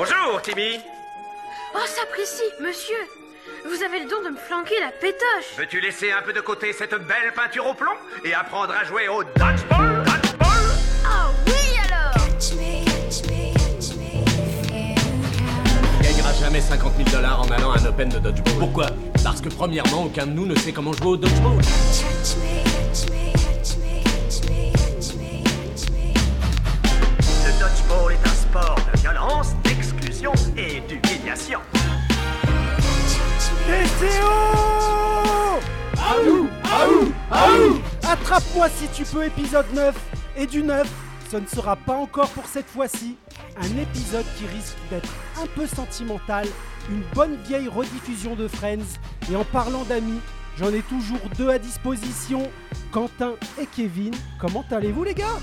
Bonjour, Timmy. Oh, sapristi, monsieur Vous avez le don de me flanquer la pétoche Veux-tu laisser un peu de côté cette belle peinture au plomb et apprendre à jouer au dodgeball Dodgeball? Oh oui alors On gagnera jamais 50 000 dollars en allant à un Open de dodgeball. Pourquoi? Parce que premièrement, aucun de nous ne sait comment jouer au dodgeball. Le Attrape-moi si tu peux, épisode 9. Et du 9, ce ne sera pas encore pour cette fois-ci. Un épisode qui risque d'être un peu sentimental. Une bonne vieille rediffusion de Friends. Et en parlant d'amis, j'en ai toujours deux à disposition. Quentin et Kevin. Comment allez-vous les gars?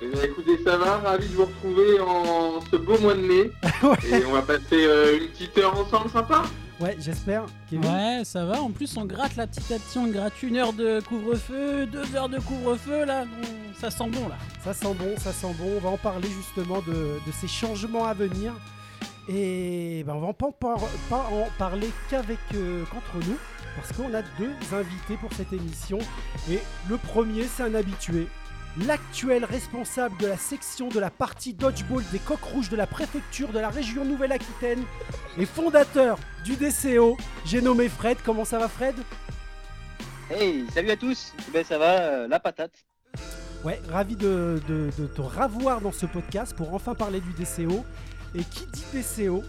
Eh bien, écoutez, ça va, ravi de vous retrouver en ce beau mois de mai. Ouais, Et on va passer euh, une petite heure ensemble sympa? Ouais j'espère. Kevin Ouais, ça va. En plus, on gratte là petit à petit. On gratte une heure de couvre-feu, deux heures de couvre-feu là. Ça sent bon là. Ça sent bon, ça sent bon. On va en parler justement de, de ces changements à venir. Et ben, on va en pas, en par- pas en parler qu'avec euh, qu'entre nous, parce qu'on a deux invités pour cette émission. Et le premier, c'est un habitué. L'actuel responsable de la section de la partie dodgeball des coqs rouges de la préfecture de la région Nouvelle-Aquitaine et fondateur du DCO, j'ai nommé Fred. Comment ça va Fred? Hey, salut à tous Ben ça va, euh, la patate. Ouais, ravi de, de- de te ravoir dans ce podcast pour enfin parler du DCO. Et qui dit DCO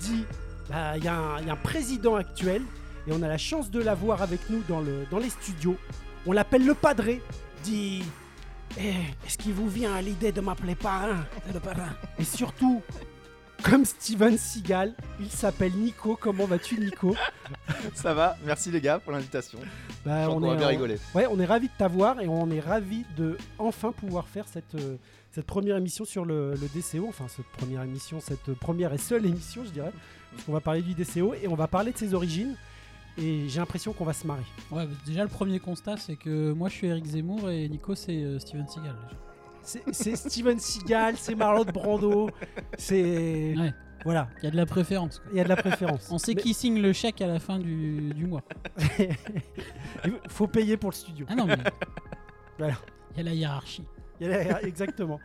dit bah, il y, a un- il y a un président actuel et on a la chance de l'avoir avec nous dans, le, dans les studios. On l'appelle le padré. Dit est-ce qu'il vous vient à l'idée de m'appeler parrain le parrain? Et surtout, comme Steven Seagal, il s'appelle Nico. Comment vas-tu, Nico? Ça va, merci les gars pour l'invitation. Bah, qu'on va bien rigoler. Ouais, on est ravi de t'avoir et on est ravi de enfin pouvoir faire cette, euh, cette première émission sur le, le DCO. Enfin, cette première émission, cette première et seule émission, je dirais. Parce qu'on va parler du DCO et on va parler de ses origines. Et j'ai l'impression qu'on va se marrer. Ouais, bah, déjà le premier constat, c'est que moi je suis Eric Zemmour et Nico c'est euh, Steven Seagal. C'est Steven Seagal, c'est Marlon Brando, c'est. Ouais. Voilà, Il y a de la préférence. il y a de la préférence. On sait Mais- qui signe le chèque à la fin du, du mois. Il faut payer pour le studio. Ah non, mais. Voilà. Il y a la hiérarchie. Il y a- Exactement.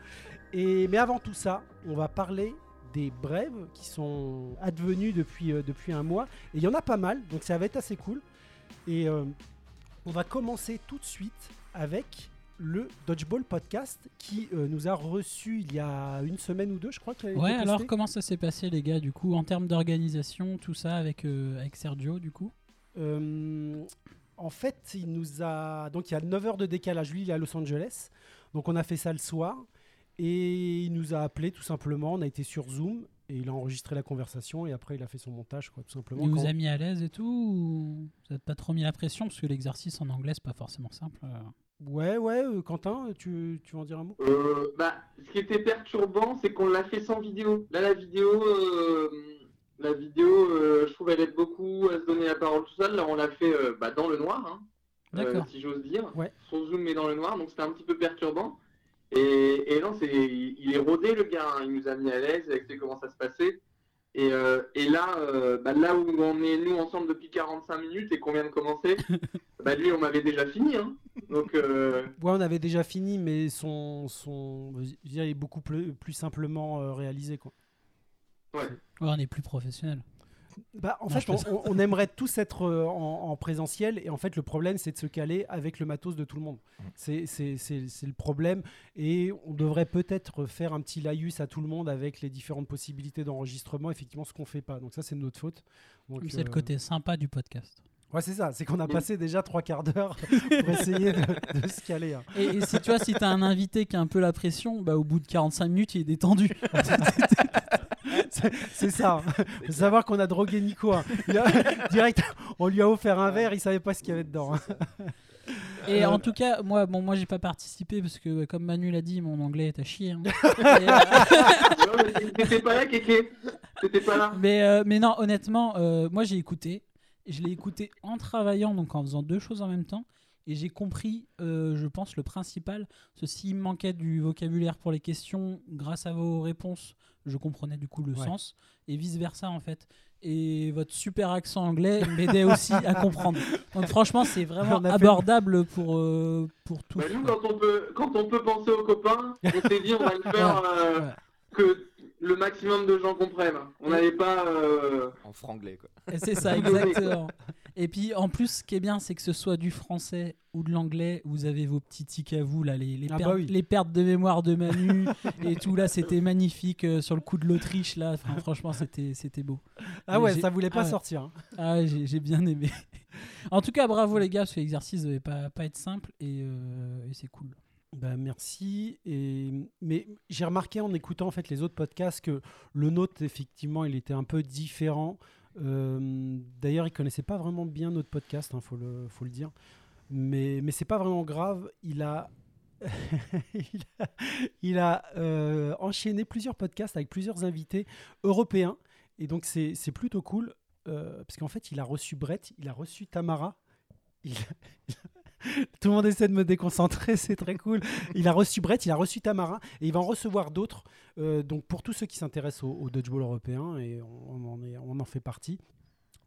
Et, mais avant tout ça, on va parler des brèves qui sont advenues depuis, euh, depuis un mois. Et il y en a pas mal, donc ça va être assez cool. Et euh, on va commencer tout de suite avec le Dodgeball Podcast qui euh, nous a reçu il y a une semaine ou deux, je crois. qu'il Ouais, alors comment ça s'est passé les gars du coup en termes d'organisation, tout ça avec, euh, avec Sergio du coup? Euh, en fait, il nous a. Donc, il y a 9 heures de décalage. Lui, il est à Los Angeles. Donc, on a fait ça le soir. Et il nous a appelé tout simplement. On a été sur Zoom. Et il a enregistré la conversation. Et après, il a fait son montage, quoi, tout simplement. Il vous Quand- a mis à l'aise et tout ou Vous n'êtes pas trop mis la pression? Parce que l'exercice en anglais c'est pas forcément simple. euh. Ouais, ouais, euh, Quentin, tu, tu veux en dire un mot? Euh, bah, ce qui était perturbant, c'est qu'on l'a fait sans vidéo. Là, la vidéo, euh, la vidéo, euh, je trouve, elle aide beaucoup à se donner la parole tout seul. Là, on l'a fait euh, bah, dans le noir, hein, euh, si j'ose dire. Ouais. Sur Zoom, mais dans le noir, donc c'était un petit peu perturbant. Et, et non, c'est, il est rodé, le gars. hein. Il nous a mis à l'aise, il a expliqué comment ça se passait. Et, euh, et là, euh, bah, là où on est nous ensemble depuis 45 minutes et qu'on vient de commencer, bah, lui, on m'avait déjà fini. Hein. Donc, euh, Ouais, on avait déjà fini, mais son, son, je veux dire, il est beaucoup plus, plus simplement euh, réalisé, quoi. Ouais, on est plus professionnel. Bah, en Non, fait, je on, aimerait tous être euh, en, en présentiel et en fait, le problème, c'est de se caler avec le matos de tout le monde. C'est c'est- le problème et on devrait peut-être faire un petit laïus à tout le monde avec les différentes possibilités d'enregistrement, effectivement, ce qu'on fait pas. Donc ça, c'est de notre faute. C'est le euh, côté sympa du podcast. Ouais, c'est ça. C'est qu'on a Mm. passé déjà trois quarts d'heure pour essayer de, de se caler. hein. Et, et si tu vois, si t'as un invité qui a un peu la pression, bah au bout de 45 minutes, il est détendu. C'est- ça. Faut savoir qu'on a drogué Nico. hein. Il a- direct, on lui a offert un verre, il savait pas ce qu'il y avait dedans. hein. Et Euh, en tout cas, moi, bon, moi, j'ai pas participé parce que, comme Manu l'a dit, mon anglais est à chier. hein. Euh, non, mais t'étais pas là, Kéké T'étais pas là mais, euh, mais non, honnêtement, euh, moi, j'ai écouté. Je l'ai écouté en travaillant, donc en faisant deux choses en même temps. Et j'ai compris, euh, je pense, le principal. S'il me manquait du vocabulaire pour les questions, grâce à vos réponses, je comprenais du coup le Ouais. sens, et vice-versa en fait. Et votre super accent anglais m'aidait aussi à comprendre. Donc franchement, c'est vraiment fait- abordable pour, euh, pour tous. Bah, nous, quand on, peut, quand on peut penser aux copains, on s'est dit on va le faire euh, Ouais. que le maximum de gens comprennent. On n'allait pas. euh, En franglais, quoi. Et C'est ça, exactement. Et puis en plus, ce qui est bien, c'est que ce soit du français ou de l'anglais, vous avez vos petits tics à vous, là, les, les, Ah pertes, bah oui. les pertes de mémoire de Manu et tout, là, c'était magnifique euh, sur le coup de l'Autriche, là. Enfin, franchement, c'était beau. Ah Mais ouais, ça voulait pas ah sortir. hein. Ah, j'ai j'ai bien aimé. en tout cas, bravo les gars, parce que l'exercice devait pas, pas être simple et, euh, et c'est cool. Bah, merci. Et... Mais j'ai remarqué en écoutant en fait les autres podcasts que le nôtre, effectivement, il était un peu différent. Euh, D'ailleurs, il connaissait pas vraiment bien notre podcast, il faut, le, faut le dire. Mais, mais c'est pas vraiment grave. Il a, il a, euh, enchaîné plusieurs podcasts avec plusieurs invités européens. Et donc, c'est plutôt cool. euh, parce qu'en fait, il a reçu Brett, il a reçu Tamara. Tout le monde essaie de me déconcentrer, c'est très cool. Il a reçu Brett, il a reçu Tamara, et il va en recevoir d'autres. Euh, donc pour tous ceux qui s'intéressent au, au dodgeball européen, et on, en, est, on en fait partie,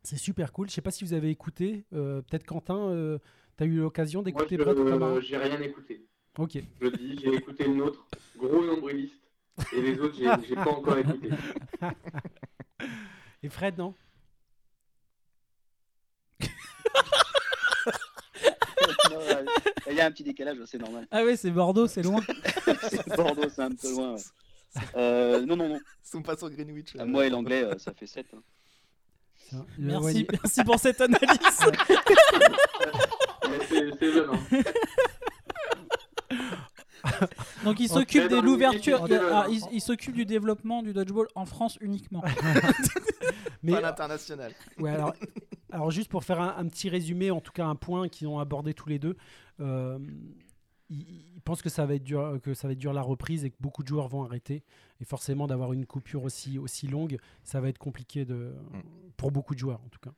c'est super cool. Je sais pas si vous avez écouté, euh, peut-être Quentin, tu as eu l'occasion d'écouter Brett ou Tamara j'ai rien écouté. Ok. Je dis, j'ai écouté le nôtre, gros nombriliste. Et les autres, j'ai pas encore écouté. Et Fred, non? Il y a un petit décalage, c'est normal. Ah ouais, c'est Bordeaux, c'est loin. C'est Bordeaux, c'est un peu loin. ouais. Euh, non, non, non. Ils sont pas sur Greenwich. Ah, euh, Moi et l'anglais, euh, ça fait 7. Ça, euh, Merci, ouais, merci pour cette analyse. C'est hein. Donc il s'occupe de l'ouverture, ah, il, il s'occupe du développement du dodgeball en France uniquement. Mais Pas l'international. Ouais, alors, alors juste pour faire un, un petit résumé, en tout cas un point qu'ils ont abordé tous les deux, euh, ils, ils pensent que ça va être dur, que ça va être dur la reprise et que beaucoup de joueurs vont arrêter. Et forcément, d'avoir une coupure aussi aussi longue, ça va être compliqué de, pour beaucoup de joueurs en tout cas.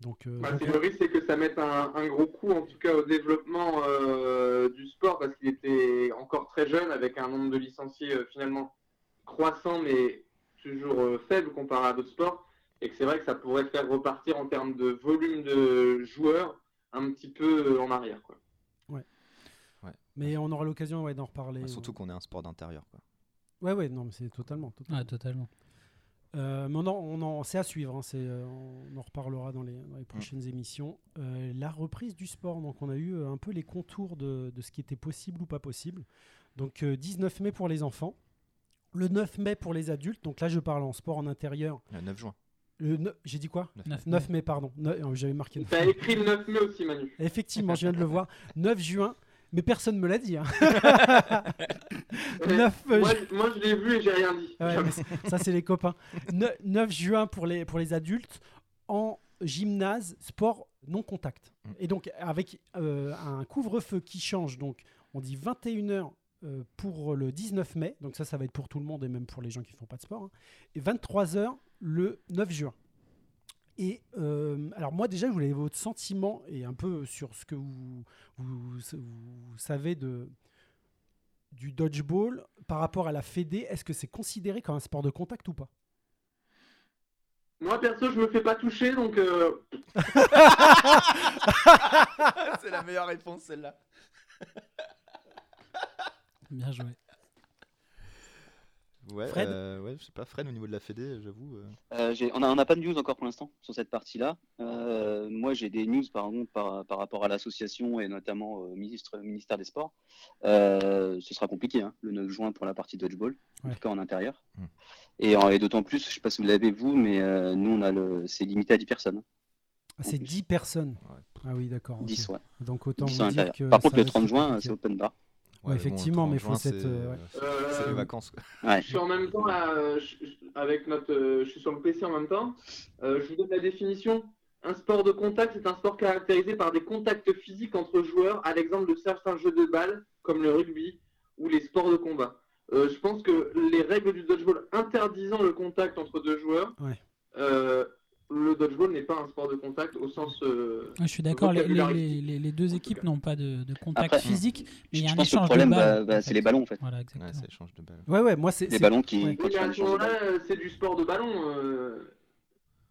Donc, euh, Bah, donc, le risque, c'est que ça mette un, un gros coup, en tout cas, au développement euh, du sport, parce qu'il était encore très jeune, avec un nombre de licenciés euh, finalement croissant, mais toujours euh, faible comparé à d'autres sports, et que c'est vrai que ça pourrait faire repartir en termes de volume de joueurs un petit peu en arrière. Quoi. Mais on aura l'occasion ouais, d'en reparler. Bah, Surtout qu'on est un sport d'intérieur. quoi. Ouais, ouais, non, mais c'est totalement. totalement. Ouais, totalement. Euh, mais on en, on en- c'est à suivre, hein, c'est, euh, on en reparlera dans les, dans les prochaines émissions. Euh, la reprise du sport, donc on a eu euh, un peu les contours de, de ce qui était possible ou pas possible. Donc euh, 19 mai pour les enfants, le 9 mai pour les adultes, donc là je parle en sport en intérieur. Le 9 juin. Le J'ai dit quoi? 9 9 mai, pardon. Euh, J'avais marqué. Tu as écrit le 9 mai aussi, Manu. Effectivement, je viens de le voir. 9 juin, mais personne ne me l'a dit. hein. Ouais. 9 euh, moi, ju- je- moi, je l'ai vu et j'ai rien dit. Ouais, mais c'est- ça, c'est les copains. Ne- 9 juin pour les, pour les adultes en gymnase, sport non contact. Mm. Et donc, avec euh, un couvre-feu qui change, donc on dit 21h pour le 19 mai, donc ça, ça va être pour tout le monde et même pour les gens qui ne font pas de sport, hein, et 23h le 9 juin. Et euh, alors moi déjà, je voulais votre sentiment et un peu sur ce que vous, vous, vous savez de, du dodgeball par rapport à la Fédé. Est-ce que c'est considéré comme un sport de contact ou pas? Moi, perso, je me fais pas toucher, donc euh, c'est la meilleure réponse, celle-là. Bien joué. Ouais, Fred? euh, ouais, je sais pas, Fred, au niveau de la Fédé, j'avoue. euh, Euh, on n'a on a pas de news encore pour l'instant sur cette partie-là. Euh, moi, j'ai des news par, contre, par, par rapport à l'association et notamment au ministre, ministère des Sports. Euh, ce sera compliqué hein, le 9 juin pour la partie dodgeball, en tout cas en intérieur. Hmm. Et, d'autant plus, je sais pas si vous l'avez vous, mais euh, nous, on a le, c'est limité à 10 personnes. Ah, C'est 10 personnes? Ouais. Ah oui, d'accord. ok. 10, ouais. Donc autant 10 vous à dire l'intérieur. que Par contre, le va 30 être juin, c'est open bar. Ouais, effectivement, mais 30 faut cette, c'est- euh, ouais. euh, C'est les vacances. quoi. Ouais. Je suis en même temps là, euh, je- avec notre, euh, je suis sur le PC en même temps. Euh, je vous donne la définition. Un sport de contact, c'est un sport caractérisé par des contacts physiques entre joueurs, à l'exemple de certains jeux de balle, comme le rugby ou les sports de combat. Euh, je pense que les règles du dodgeball interdisant le contact entre deux joueurs, Ouais. euh, le dodgeball n'est pas un sport de contact au sens. euh, Ouais, je suis d'accord, les, les- vocabulaire. les- les- les deux équipes n'ont pas de, de contact Après, physique, mais il y a je un pense que le échange problème, de balles. bah, bah, c'est les ballons en fait. Voilà, Ouais, exactement. c'est échange de balles. Ouais, ouais, moi c'est. Les ballons qui. ouais. Oui, c'est du sport de ballon. euh,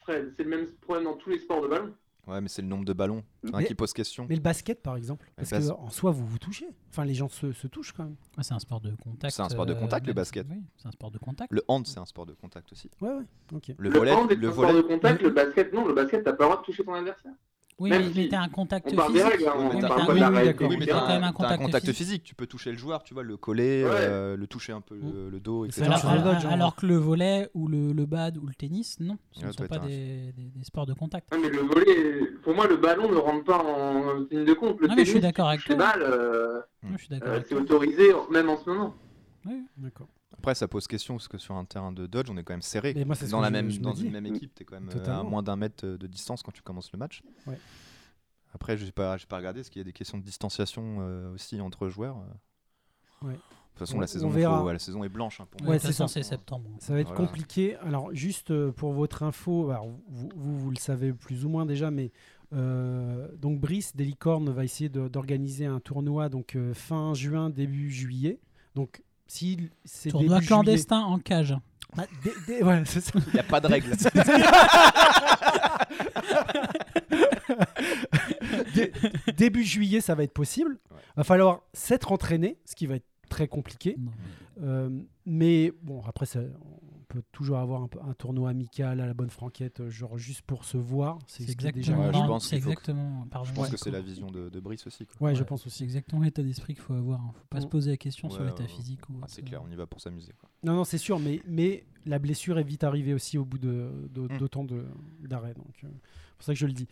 Fred, c'est le même problème dans tous les sports de ballon. Ouais, mais c'est le nombre de ballons hein, Mais- qui pose question. Mais le basket, par exemple, Le parce bas- que en soi, vous vous touchez. Enfin, les gens se, se touchent quand même. Ouais, c'est un sport de contact. C'est un sport de euh, contact, le basket. Oui, c'est un sport de contact. Le hand, c'est un sport de contact aussi. Ouais, ouais. Le, Le, volet, hand est le un sport volet. de contact, le basket, non. Le basket, t'as pas le droit de toucher ton adversaire. Oui, Même mais, si mais t'as un contact On parle physique. des règles, hein, Oui, on mais parle t'as- oui, oui, quand même un t'as un contact contact physique. physique. Tu peux toucher le joueur, tu vois, le coller, Ouais. euh, le toucher un peu le, le dos, etc. C'est Alors, le alors- dodge, alors que le volet ou le, le bad ou le tennis, non, ce Ouais, ne sont pas des, des- des sports de contact. Ouais, mais le volet, pour moi, le ballon ne rentre pas en ligne de compte. Le Non, mais je suis tennis, d'accord avec les toi. balles, euh, je suis d'accord euh, avec c'est toi. autorisé, même en ce moment. Oui, D'accord. Après, ça pose question parce que sur un terrain de dodge, on est quand même serré. Mais moi, c'est dans la je- même, dans une même équipe, t'es quand même euh, à moins d'un mètre de distance quand tu commences le match. Ouais. Après, je n'ai pas, j'ai pas regardé, est-ce qu'il y a des questions de distanciation euh, aussi entre joueurs euh Ouais. De toute façon, On- la, on saison, verra. faut- ouais, la saison est blanche hein, pour Ouais, c'est ça. c'est septembre. Ça va être Voilà. compliqué. Alors, juste euh, pour votre info, alors, vous, vous, vous le savez plus ou moins déjà, mais euh, donc Brice des Licornes va essayer d'organiser un tournoi donc euh, fin juin, début juillet. Donc, si c'est Tournoi début clandestin en cage. juillet- Ah, dé- dé- voilà, c'est ça. Il n'y a pas de règle. Dé- début juillet, ça va être possible. Ouais. Va falloir s'être entraîné, ce qui va être très compliqué. Euh, mais bon, après, ça- peut toujours avoir un, tournoi amical à la bonne franquette, euh, genre juste pour se voir. C'est ce déjà exactement, Ouais, je pense que- Je pense ouais. que c'est la vision de, de Brice aussi. quoi. Ouais, je pense C'est aussi. exactement l'état d'esprit qu'il faut avoir. hein. faut pas Mm. se poser la question sur l'état physique. Ah, c'est clair, on y va pour s'amuser. Non, non, c'est sûr, mais, mais la blessure est vite arrivée aussi au bout de, de- Mm. d'autant de- d'arrêt. Donc, euh, c'est pour ça que je le dis.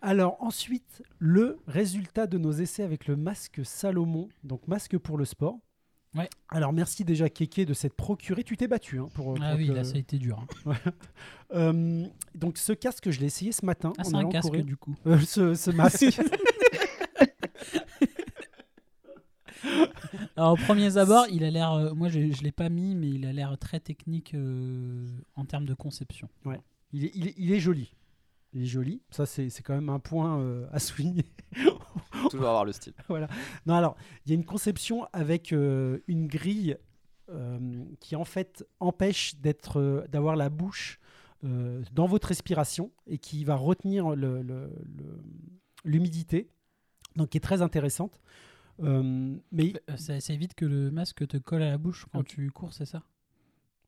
Alors, ensuite, le résultat de nos essais avec le masque Salomon, donc masque pour le sport. Ouais. Alors, merci déjà, Kéké, de s'être procuré. Tu t'es battu hein, pour. Ah pour oui, que- là ça a été dur. hein. Euh, donc, ce casque, je l'ai essayé ce matin. Ah, c'est un casque courir. du coup. Euh, ce, ce masque. Alors au premier abord, il a l'air. euh, moi, je, je l'ai pas mis, mais il a l'air très technique en termes de conception. il, est, il est- il est joli. Il est joli. Ça, c'est c'est quand même un point euh, à souligner. Toujours avoir le style. Non, alors, il y a une conception avec euh, une grille euh, qui, en fait, empêche d'être, euh, d'avoir la bouche euh, dans votre respiration et qui va retenir le- le- le- l'humidité, donc qui est très intéressante. Euh, mais Ça, ça évite que le masque te colle à la bouche quand Ok. tu cours, c'est ça?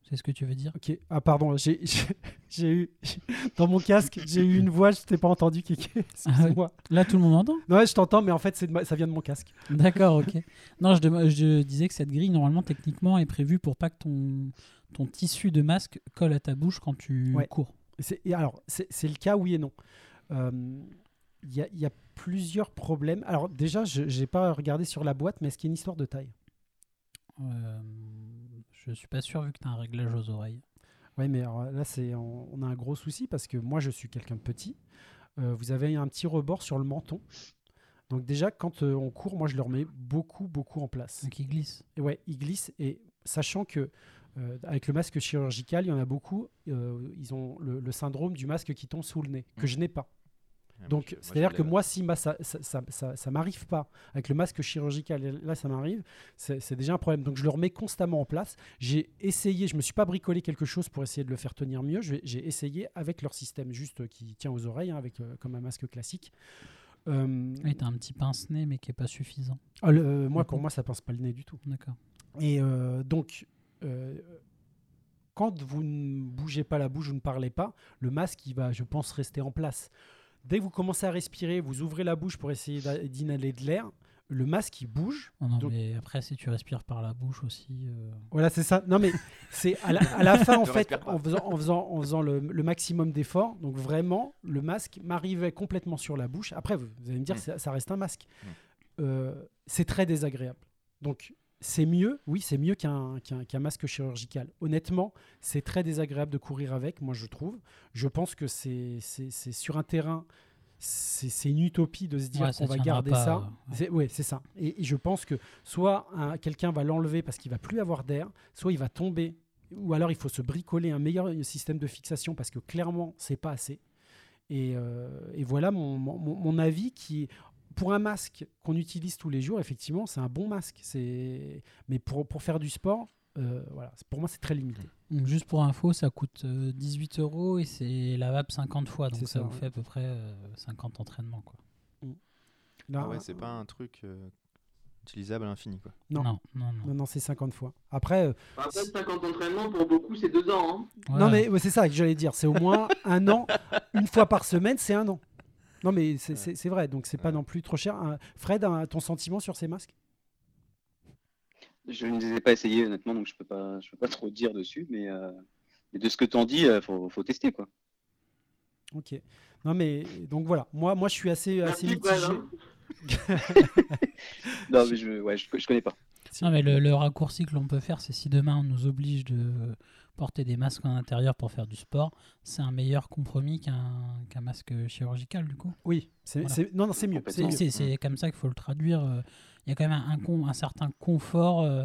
C'est ce que tu veux dire? Ok, ah pardon, j'ai eu dans mon casque, j'ai eu une voix, je t'ai pas entendu, Kéké. Excuse-moi. Là, tout le monde entend? Non, ouais, je t'entends, mais en fait, ma- ça vient de mon casque. D'accord, ok. Non, je, dem- je disais que cette grille, normalement, techniquement, est prévue pour pas que ton, ton tissu de masque colle à ta bouche quand tu Ouais. cours. Et alors, c'est le cas, oui et non. Euh, Il y, a- y a plusieurs problèmes. Alors, déjà, je n'ai pas regardé sur la boîte, mais est-ce qu'il y a une histoire de taille? Euh, je suis pas sûr vu que tu as un réglage aux oreilles. Oui, mais alors, là, c'est, on, on a un gros souci parce que moi, je suis quelqu'un de petit. Euh, vous avez un petit rebord sur le menton. Donc, déjà, quand euh, on court, moi, je le remets beaucoup, beaucoup en place. Donc il glisse. Et ouais, il glisse. Et sachant que euh, avec le masque chirurgical, il y en a beaucoup, ils ont le, le syndrome du masque qui tombe sous le nez, que Mhm. je n'ai pas. Moi, Donc, c'est-à-dire que moi, si ma- ça, ça, ça, ça- ça m'arrive pas avec le masque chirurgical, là, ça m'arrive, c'est déjà un problème. Donc, je le remets constamment en place. J'ai essayé, je me suis pas bricolé quelque chose pour essayer de le faire tenir mieux. J'ai essayé avec leur système juste qui tient aux oreilles, hein, avec, euh, comme un masque classique. Euh, Oui, as un petit pince-nez, mais qui est pas suffisant. ah, le- euh, moi, pour moi, ça pince pas le nez du tout. D'accord. Et euh, donc, euh, quand vous ne bougez pas la bouche, vous ne parlez pas, le masque, il va, je pense, rester en place. Dès que vous commencez à respirer, vous ouvrez la bouche pour essayer d'inhaler de l'air, le masque, il bouge. Non, non, Donc- mais après, si tu respires par la bouche aussi. euh, Voilà, c'est ça. Non, mais c'est à la, à la fin, en fait, en faisant, en faisant, en faisant le, le maximum d'efforts. Donc, vraiment, le masque m'arrivait complètement sur la bouche. Après, vous, vous allez me dire, Mm. ça, ça reste un masque. Mm. Euh, c'est très désagréable. Donc, c'est mieux, oui, c'est mieux qu'un masque chirurgical. Honnêtement, c'est très désagréable de courir avec, moi, je trouve. Je pense que c'est sur un terrain. C'est une utopie de se dire Ouais, qu'on va garder pas, ça. euh, ouais. C'est ça. Et, et je pense que soit un- quelqu'un va l'enlever parce qu'il va plus avoir d'air, soit il va tomber, ou alors il faut se bricoler un meilleur système de fixation parce que clairement c'est pas assez. Et, euh, et voilà mon, mon- mon avis qui, pour un masque qu'on utilise tous les jours, effectivement, c'est un bon masque. C'est, mais pour, pour faire du sport, euh, voilà, pour moi, c'est très limité. Donc, juste pour info, ça coûte euh, 18 euros et c'est lavable 50 fois. Donc ça, ça, vous ouais. fait à peu près euh, 50 entraînements. Quoi. Là, Ah ouais, c'est pas un truc euh, utilisable à l'infini, quoi. Non. non, non. non. non, non, c'est 50 fois. Après, euh, Après, 50 entraînements, pour beaucoup, c'est deux ans. Hein. Non mais c'est ça que j'allais dire. C'est au moins un an, une fois par semaine, c'est un an. Non mais c'est c'est- c'est vrai, donc c'est pas Ouais. non plus trop cher. Fred, un- ton sentiment sur ces masques? Je ne les ai pas essayés honnêtement, donc je peux pas, je peux pas trop dire dessus, mais, euh, mais de ce que t'en dis, euh, faut, faut tester quoi. Ok. Non mais donc voilà, moi, moi je suis assez, assez mitigé. hein. Non, mais je, ouais, je, je connais pas. Non, mais le, le raccourci que l'on peut faire, c'est si demain on nous oblige de porter des masques en intérieur pour faire du sport, c'est un meilleur compromis qu'un masque chirurgical du coup. Oui, c'est Voilà. c'est- non, non, c'est mieux. c'est comme ça qu'il faut le traduire. euh, Il y a quand même un, un con- un certain confort euh,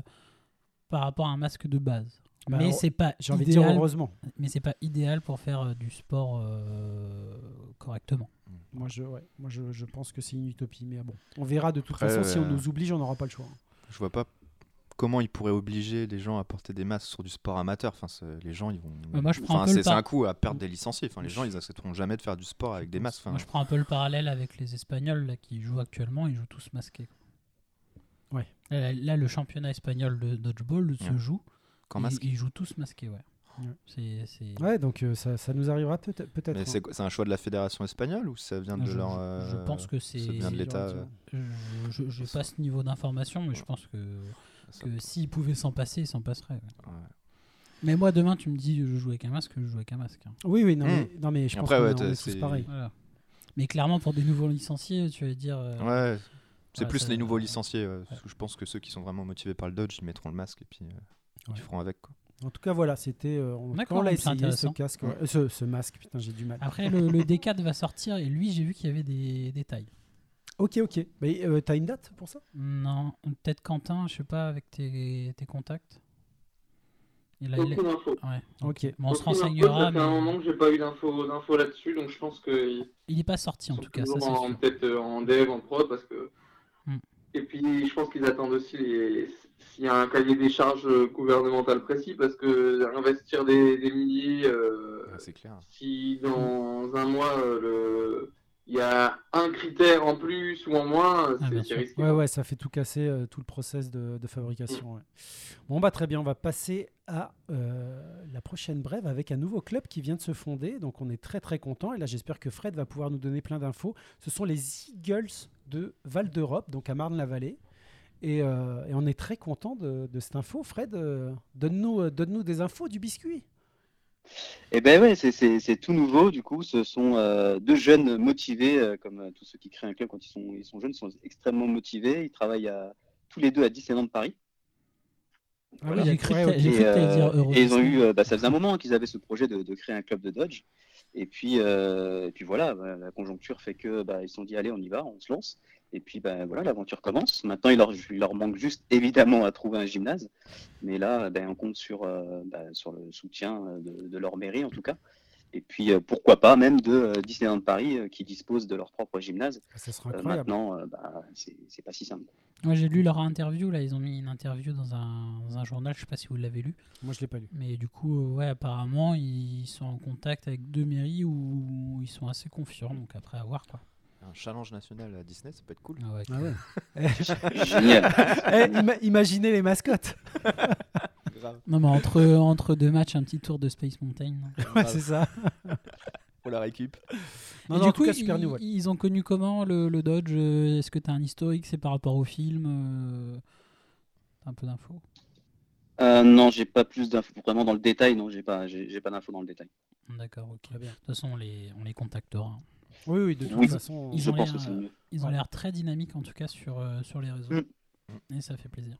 par rapport à un masque de base. Bah, mais c'est pas J'ai envie de dire idéal. heureusement. Mais c'est pas idéal pour faire euh, du sport euh, correctement. Moi, je, ouais, moi je, je pense que c'est une utopie, mais bon, on verra de toute Après, façon. Si on nous oblige, on n'aura pas le choix. Je vois pas comment ils pourraient obliger les gens à porter des masques sur du sport amateur? Enfin, c'est- les gens, ils vont. Moi, je prends Enfin, c'est un coup à perdre des licenciés. Enfin, les gens, ils accepteront jamais de faire du sport avec des masques. Enfin, Moi, je prends un peu le parallèle avec les Espagnols là, qui jouent actuellement, ils jouent tous masqués. Ouais. Là, là, le championnat espagnol de dodgeball se joue. qu'en ils, masque? ils jouent tous masqués, ouais. Ouais. C'est, c'est- Ouais, donc euh, ça, ça nous arrivera peut- peut-être. Mais hein. c'est un choix de la fédération espagnole ou ça vient de je, leur. je- euh, je pense que c'est. ça vient de l'État. Euh, Je n'ai pas ce niveau d'information, mais je pense que, que s'ils pouvaient s'en passer, ils s'en passeraient. ouais. ouais. Mais moi, demain, tu me dis je joue avec un masque, je joue avec un masque. hein. Oui, oui, non, Hmm. mais, non, mais je pense après, qu'on ouais, est- on t'as- est tous c'est- pareils. Voilà. Mais clairement, pour des nouveaux licenciés, tu vas dire. euh, Ouais. C'est Ouais, plus ça- les nouveaux licenciés. ouais, parce que je pense que ceux qui sont vraiment motivés par le Dodge, ils mettront le masque et puis euh, Ouais. ils feront avec. Quoi. En tout cas, voilà, c'était. euh, on, D'accord, quand on l'a c'est essayé, ce intéressant. casque, Ouais. ouais, euh, ce, ce masque, putain, j'ai du mal. Après, le, le D4 va sortir et lui, j'ai vu qu'il y avait des détails. Ok, ok. Mais euh, t'as une date pour ça? Non, peut-être Quentin, je sais pas, avec tes, tes contacts. Il a, il a- Aucune info. Ouais, Ok. Bon, on se Aucune info, renseignera, Ça fait un moment que j'ai pas eu d'infos d'infos là-dessus, donc je pense qu'ils il n'est pas sorti en tout cas, ça toujours c'est en- sûr. peut-être euh, en dev, en prod, parce que. Hmm. Et puis, je pense qu'ils attendent aussi les- s'il y a un cahier des charges gouvernemental précis, parce que investir des, des milliers, euh, Ouais, c'est clair. si dans un mois euh, le- il y a un critère en plus ou en moins, Ah, c'est sûr. risqué. Ouais, ouais, ça fait tout casser, euh, tout le process de, de fabrication. ouais. Bon, bah très bien, on va passer à euh, la prochaine brève avec un nouveau club qui vient de se fonder. Donc, on est très très content. Et là, j'espère que Fred va pouvoir nous donner plein d'infos. Ce sont les Eagles de Val d'Europe, donc à Marne-la-Vallée. Et, euh, et on est très content de, de cette info. Fred, donne-nous donne-nous des infos du biscuit. Eh ben ouais, c'est- tout nouveau. Du coup, ce sont euh, deux jeunes motivés, euh, comme euh, tous ceux qui créent un club quand ils sont, ils sont jeunes, sont extrêmement motivés. Ils travaillent à- tous les deux à Disneyland de Paris. Ah Voilà. oui, cru Et, dire euh, et ils ont eu, euh, bah, ça faisait un moment qu'ils avaient ce projet de, de créer un club de Dodge. Et puis, euh, et puis voilà, bah, la conjoncture fait que bah, ils se sont dit allez, on y va, on se lance. Et puis bah, voilà, l'aventure commence. Maintenant, il leur, il leur manque juste évidemment à trouver un gymnase. Mais là, ben, on compte sur, euh, sur le soutien euh, de, de leur mairie en tout cas. Et puis euh, pourquoi pas même de euh, Disneyland Paris euh, qui dispose de leur propre gymnase. Ça sera Euh, incroyable. maintenant, c'est pas si simple. Moi, j'ai lu leur interview, là, ils ont mis une interview dans un, dans un journal, je sais pas si vous l'avez lu. Moi, je l'ai pas lu. Mais du coup, euh, ouais, apparemment, ils sont en contact avec deux mairies où ils sont assez confiants, donc après à voir quoi. Un challenge national à Disney, ça peut être cool. Ah ouais, Ah ouais. Génial. Eh, ima- imaginez les mascottes. Grave. Non, mais entre, entre deux matchs, un petit tour de Space Mountain. Ouais, c'est ça. Pour la récup. Non, du en tout coup, cas, super ils, ils ont connu comment le, le Dodge euh, Est-ce que tu as un historique C'est par rapport au film euh, T'as un peu d'infos? Euh, non, j'ai pas plus d'infos vraiment dans le détail. Non, j'ai pas, j'ai pas d'infos dans le détail. D'accord, ok. Très bien. De toute façon, on les, on les contactera. Oui, oui, de toute Oui. façon. Ils Je ont pense l'air, que c'est euh, mieux. Ils ont l'air très dynamiques en tout cas sur, euh, sur les réseaux. Mm. Et ça fait plaisir.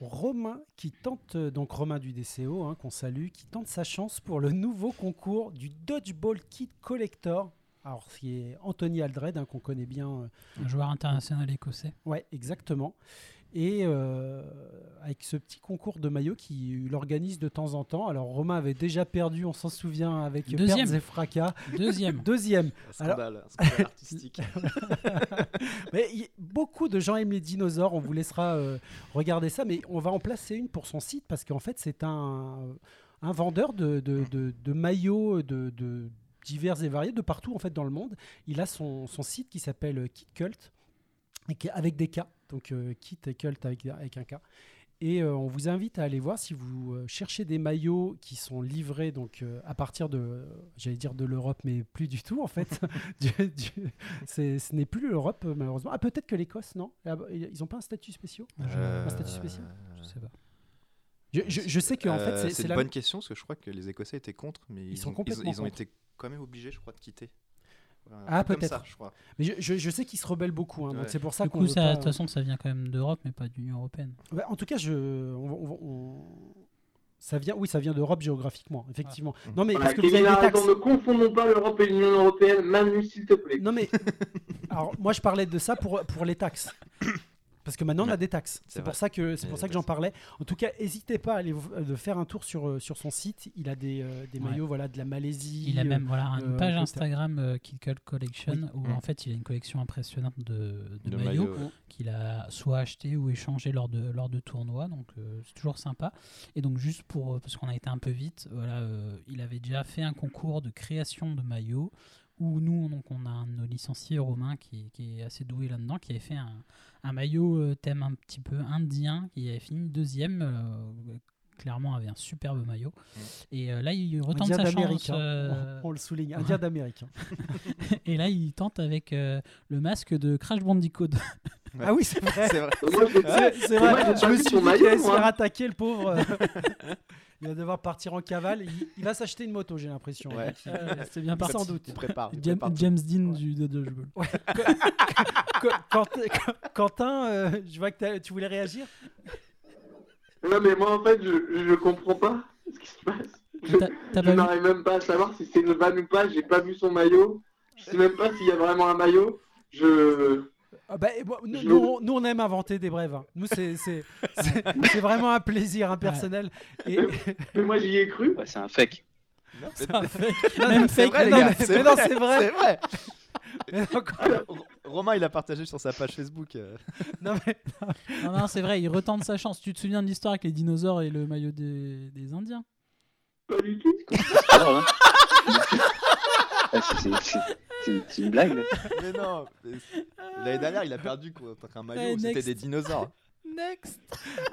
Romain qui tente, euh, donc Romain du DCO, hein, qu'on salue, qui tente sa chance pour le nouveau concours du Dodgeball Kit Collector. Alors, ce qui est Anthony Aldred, hein, qu'on connaît bien. euh, Un joueur international écossais. ouais, exactement. Et euh, avec ce petit concours de maillots qu'il organise de temps en temps. Alors Romain avait déjà perdu, on s'en souvient, avec Deuxième. Pertes et Fracas. Deuxième. Deuxième. Un Alors- scandale, un scandale artistique. Mais beaucoup de gens aiment les dinosaures, on vous laissera euh, regarder ça, mais on va en placer une pour son site parce qu'en fait c'est un, un vendeur de, de- de- de maillots de, de divers et variés de partout en fait dans le monde. Il a son, son site qui s'appelle Kit Cult avec des K, donc euh, Kit et Cult avec, avec un K. Et euh, on vous invite à aller voir si vous euh, cherchez des maillots qui sont livrés donc euh, à partir de, j'allais dire de l'Europe, mais plus du tout en fait. Du- du- c'est- ce n'est plus l'Europe malheureusement. Ah peut-être que l'Écosse, non? Là-bas, Ils n'ont pas un statut spécial Euh, Un statut spécial? Je sais pas. je, je- je sais qu'en fait c'est- une la bonne question parce que je crois que les Écossais étaient contre, mais ils, sont ont, ils- complètement ils ont contre. été quand même obligés, je crois, de quitter. Ah, peut-être. ça, je crois. Mais je, je- je sais qu'ils se rebellent beaucoup, hein, donc c'est pour ça Du qu'on coup, pas- de toute façon, ça vient quand même d'Europe, mais pas de l'Union Européenne. En tout cas, je, on va- on va- on- ça vient, oui, ça vient d'Europe géographiquement, effectivement. Ah. Non mais Voilà, parce que vous Kevin avez a des raison, taxes. ne confondons pas l'Europe et l'Union Européenne. Manu, s'il te plaît. Non mais, alors moi je parlais de ça pour pour les taxes. Parce que maintenant on a des taxes. C'est pour ça que c'est pour ça que j'en parlais. En tout cas, n'hésitez pas à aller euh, de faire un tour sur euh, sur son site. Il a des, euh, des Ouais. maillots voilà de la Malaisie. Il a euh, même voilà, une page Instagram euh, Kid Cult Collection Oui. où Mm. en fait il a une collection impressionnante de, de De maillots maillots, ouais. qu'il a soit acheté ou échangé lors de, lors de tournois. Donc euh, c'est toujours sympa. Et donc juste pour, parce qu'on a été un peu vite, voilà, euh, il avait déjà fait un concours de création de maillots où nous, donc, on a un de nos licenciés, Romain, qui, qui est assez doué là-dedans, qui avait fait un, un maillot euh, thème un petit peu indien, qui avait fini deuxième. euh, clairement avait un superbe maillot. Et euh, là, il retente sa d'Amérique, chance. hein. euh, on, on le souligne, Indien d'Amérique. hein. et là, il tente avec euh, le masque de Crash Bandicoot. Ah oui, c'est vrai. C'est vrai. Moi, je- C'est vrai, je me suis dit maillot, qu'il allait se moi. faire attaquer, le pauvre. il va devoir partir en cavale. Il, il va s'acheter une moto, j'ai l'impression. Ouais. Euh, C'est bien parti. Sans doute. Il prépare. il James, prépare. James Dean du de Dodgeball. Qu- Quentin, Quentin, euh, je vois que tu voulais réagir. Non, mais moi, en fait, je, je comprends pas ce qui se passe. Je, T'as- t'as je pas vu n'arrive même pas à savoir si c'est une vanne ou pas. J'ai pas vu son maillot. Je sais même pas s'il y a vraiment un maillot. Je. Ah bah, nous, Je- nous, on, nous, on aime inventer des brèves. hein. Nous, c'est c'est- c'est- c'est vraiment un plaisir hein, personnel. Et, Mais moi, j'y ai cru. Ouais, c'est un fake. C'est un fake. Non, Même fake, vrai, les non, gars, mais- non, vrai, c'est vrai. C'est Romain, il a partagé sur sa page Facebook. euh, Non, mais- Non, non, c'est vrai, il retente sa chance. Tu te souviens de l'histoire avec les dinosaures et le maillot des, des Indiens? Pas du tout. Ah, c'est- une blague. là. Mais non. L'année dernière, il a perdu contre un maillot où c'était next. des dinosaures. Next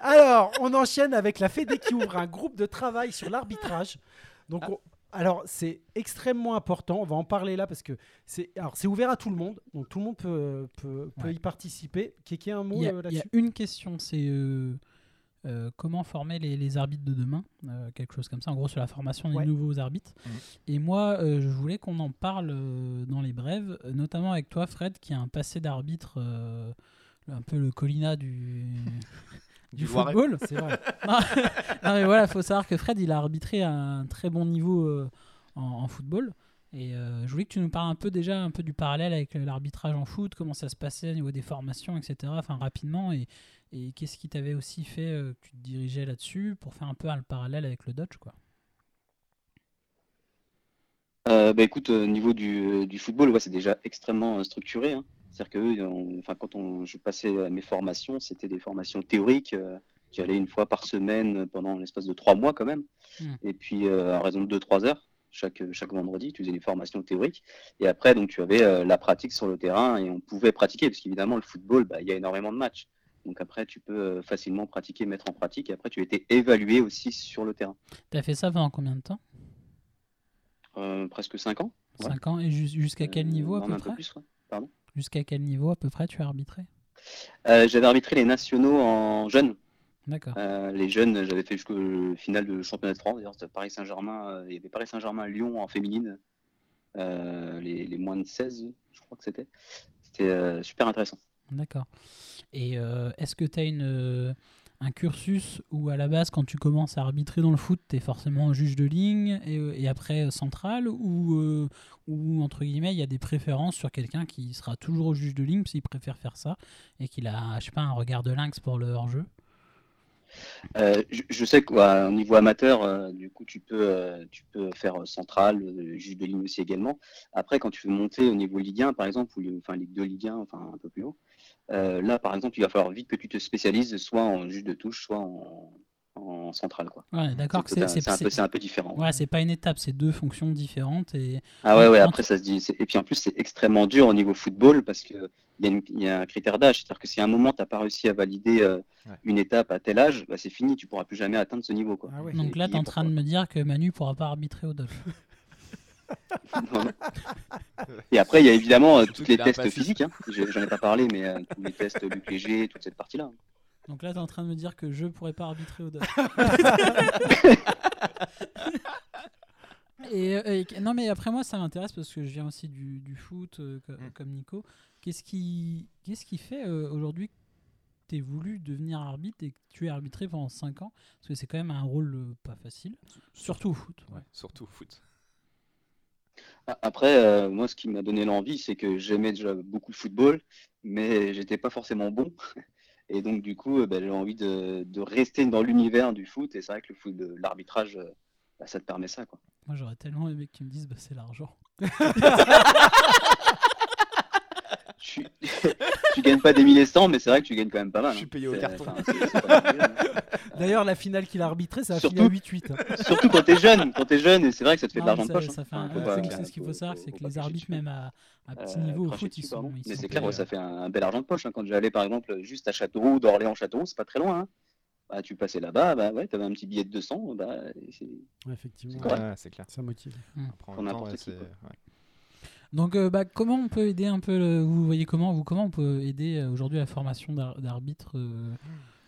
Alors, on enchaîne avec la Fédé qui ouvre un groupe de travail sur l'arbitrage. Donc, on- alors c'est extrêmement important. On va en parler là parce que c'est alors c'est ouvert à tout le monde, donc tout le monde peut peut, peut Ouais. y participer. Kéké, un mot euh, il y a là-dessus? une question, c'est euh, euh, comment former les, les arbitres de demain Euh, Quelque chose comme ça, en gros sur la formation des Ouais. nouveaux arbitres. Mhm. Et moi, euh, je voulais qu'on en parle dans les brèves, notamment avec toi Fred, qui a un passé d'arbitre, un peu le Colina du, du, Du Loiret. football. C'est vrai. non, non, mais voilà, faut savoir que Fred, il a arbitré à un très bon niveau en, en football. Et euh, je voulais que tu nous parles un peu déjà un peu du parallèle avec l'arbitrage en foot, comment ça se passait au niveau des formations, etc. Enfin rapidement et, et qu'est-ce qui t'avait aussi fait euh, que tu te dirigeais là-dessus pour faire un peu un parallèle avec le Dodge quoi? Euh, bah écoute, au niveau du, du football, ouais, c'est déjà extrêmement euh, structuré. hein. C'est-à-dire que on- enfin, quand on, je passais à mes formations, c'était des formations théoriques euh, qui allaient une fois par semaine pendant l'espace de trois mois quand même. Mm. Et puis euh, à raison de 2-3 heures chaque, chaque vendredi, tu faisais des formations théoriques. Et après, donc tu avais euh, la pratique sur le terrain et on pouvait pratiquer, parce qu'évidemment, le football, bah, il y a énormément de matchs. Donc après, tu peux euh, facilement pratiquer, mettre en pratique. Et après, tu étais évalué aussi sur le terrain. T'as fait ça pendant combien de temps? Euh, presque 5 ans. Ouais. 5 ans et jus- jusqu'à quel Euh, niveau à peu près? ouais. Jusqu'à quel niveau à peu près tu as arbitré? Euh, j'avais arbitré les nationaux en jeunes. D'accord. Euh, les jeunes, j'avais fait jusqu'au final de championnat de France. D'ailleurs, c'était Paris Saint-Germain. il y avait Paris Saint-Germain-Lyon en féminine. Les, les moins de 16, je crois que c'était. C'était super intéressant. D'accord. Et euh, est-ce que tu as une, euh, un cursus où à la base, quand tu commences à arbitrer dans le foot, tu es forcément juge de ligne et, euh, après central, ou, ou entre guillemets, il y a des préférences sur quelqu'un qui sera toujours juge de ligne s'il préfère faire ça et qu'il a, je sais pas, un regard de lynx pour le hors-jeu? Je, sais qu'au niveau amateur, du coup, tu peux, tu peux faire central, juge de ligne aussi également. Après, quand tu veux monter au niveau Ligue 1, par exemple, ou enfin Ligue 2, Ligue 1, enfin un peu plus haut, euh, là, par exemple, il va falloir vite que tu te spécialises soit en juge de touche, soit en, en central. Quoi. Ouais, d'accord. C'est C'est c'est un, peu- c'est- c'est un peu différent. ouais, c'est pas une étape, c'est deux fonctions différentes et Ah ouais, ouais, après ça se dit. c'est- Et puis en plus, c'est extrêmement dur au niveau football parce qu'il y, a une- y a un critère d'âge. C'est-à-dire que si à un moment, tu n'as pas réussi à valider euh, Ouais. une étape à tel âge, bah, c'est fini, tu pourras plus jamais atteindre ce niveau. Quoi. Ah ouais. donc là, tu es en train de me dire que Manu pourra pas arbitrer au Dodge. Et après, il y a évidemment euh, tous les tests physiques. Hein. J'en ai pas parlé, mais euh, tous les tests Luc Léger, toute cette partie-là. Donc là, tu es en train de me dire que je pourrais pas arbitrer au Dodge. Et, euh, et- non mais après moi ça m'intéresse parce que je viens aussi du, du foot euh, co- Mm. comme Nico. Qu'est-ce qui, qu'est-ce qui fait euh, aujourd'hui que tu aies voulu devenir arbitre et que tu es arbitré pendant 5 ans? Parce que c'est quand même un rôle euh, pas facile, surtout au foot. Ouais, surtout au foot. Après, euh, moi, ce qui m'a donné l'envie, c'est que j'aimais déjà beaucoup le football, mais j'étais pas forcément bon. Et donc, du coup, euh, bah, j'ai envie de, de rester dans l'univers du foot. Et c'est vrai que le foot, l'arbitrage, euh, bah, ça te permet ça. Quoi. Moi j'aurais tellement aimé qu'ils me disent bah, c'est l'argent. Tu, tu gagnes pas des milliers cents, mais c'est vrai que tu gagnes quand même pas mal. Je suis hein. payé au carton. hein. D'ailleurs, la finale qu'il a arbitrée, ça a Surtout- fini à 8-8. hein. Surtout quand t'es jeune. Quand t'es jeune, et c'est vrai que ça te fait de l'argent de poche. hein. c'est- c'est ce qu'il faut savoir, c'est que les arbitres, même à, à petit Euh, niveau au foot, ils sont. Mais c'est clair, ça euh, fait un, bel argent de poche. hein. Quand j'allais par exemple juste à Châteauroux, d'Orléans, Châteauroux, c'est pas très loin. hein. Bah, tu passais là-bas, bah ouais, t'avais un petit billet de 200, bah, et c'est- Ouais, effectivement, C'est. Ouais, c'est clair. ça motive. Même temps, n'importe ouais, qui, c'est- quoi. ouais. Donc, euh, bah, comment on peut aider un peu le- Vous voyez comment vous comment on peut aider euh, aujourd'hui la formation d'ar- d'arbitre euh,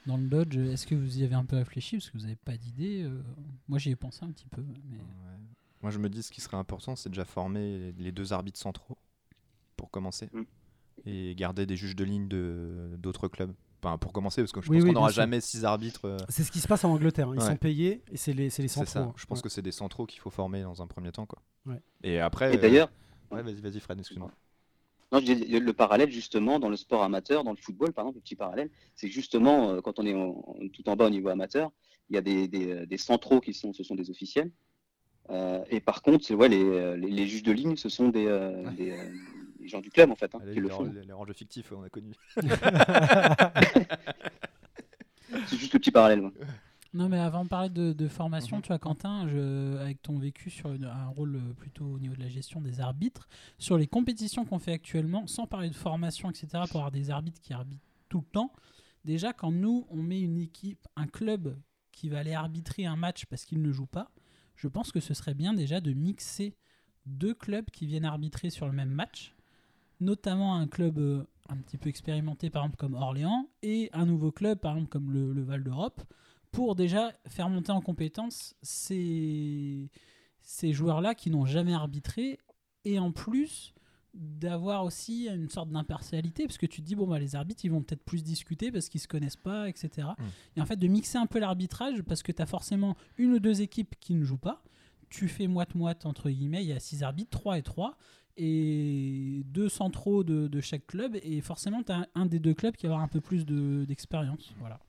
dans le Dodge Est-ce que vous y avez un peu réfléchi? Parce que vous n'avez pas d'idée euh, Moi, j'y ai pensé un petit peu, mais Ouais. Moi, je me dis ce qui serait important, c'est déjà former les deux arbitres centraux pour commencer Mm. et garder des juges de ligne de d'autres clubs. Enfin, pour commencer, parce que je Oui, pense oui, qu'on n'aura jamais six arbitres. euh, C'est ce qui se passe en Angleterre. hein. Ils Ouais. sont payés et c'est les, c'est les c'est centraux. ça. hein. Je pense Ouais. que c'est des centraux qu'il faut former dans un premier temps, quoi. Ouais. Et après. Et euh, d'ailleurs, Ouais, vas-y, vas-y, Fred, excuse-moi. Non, je dis, le parallèle justement dans le sport amateur, dans le football par exemple, le petit parallèle, c'est que justement euh, quand on est en- tout en bas au niveau amateur, il y a des, des, euh, des centraux qui sont, ce sont des officiels. Euh, et par contre, ouais, les, les, les juges de ligne, ce sont des, euh, des, des gens du club en fait, hein, Allez, qui le les, font. les, les ranges fictifs, on a connu. C'est juste le petit parallèle. moi. Non, mais avant de parler de, de formation, tu vois, Quentin, je, avec ton vécu sur une- un rôle euh, plutôt au niveau de la gestion des arbitres, sur les compétitions qu'on fait actuellement, sans parler de formation, etc., pour avoir des arbitres qui arbitrent tout le temps, déjà, quand nous, on met une équipe, un club qui va aller arbitrer un match parce qu'il ne joue pas, je pense que ce serait bien déjà de mixer deux clubs qui viennent arbitrer sur le même match, notamment un club euh, un petit peu expérimenté, par exemple, comme Orléans, et un nouveau club, par exemple, comme le, le Val d'Europe pour déjà faire monter en compétence ces, ces joueurs-là qui n'ont jamais arbitré et en plus d'avoir aussi une sorte d'impartialité parce que tu te dis bon bah les arbitres ils vont peut-être plus discuter parce qu'ils se connaissent pas etc et en fait de mixer un peu l'arbitrage parce que tu as forcément une ou deux équipes qui ne jouent pas tu fais moite-moite entre guillemets il y a six arbitres 3 et 3 et deux centraux de, de chaque club et forcément tu as un des deux clubs qui va avoir un peu plus de- d'expérience. Voilà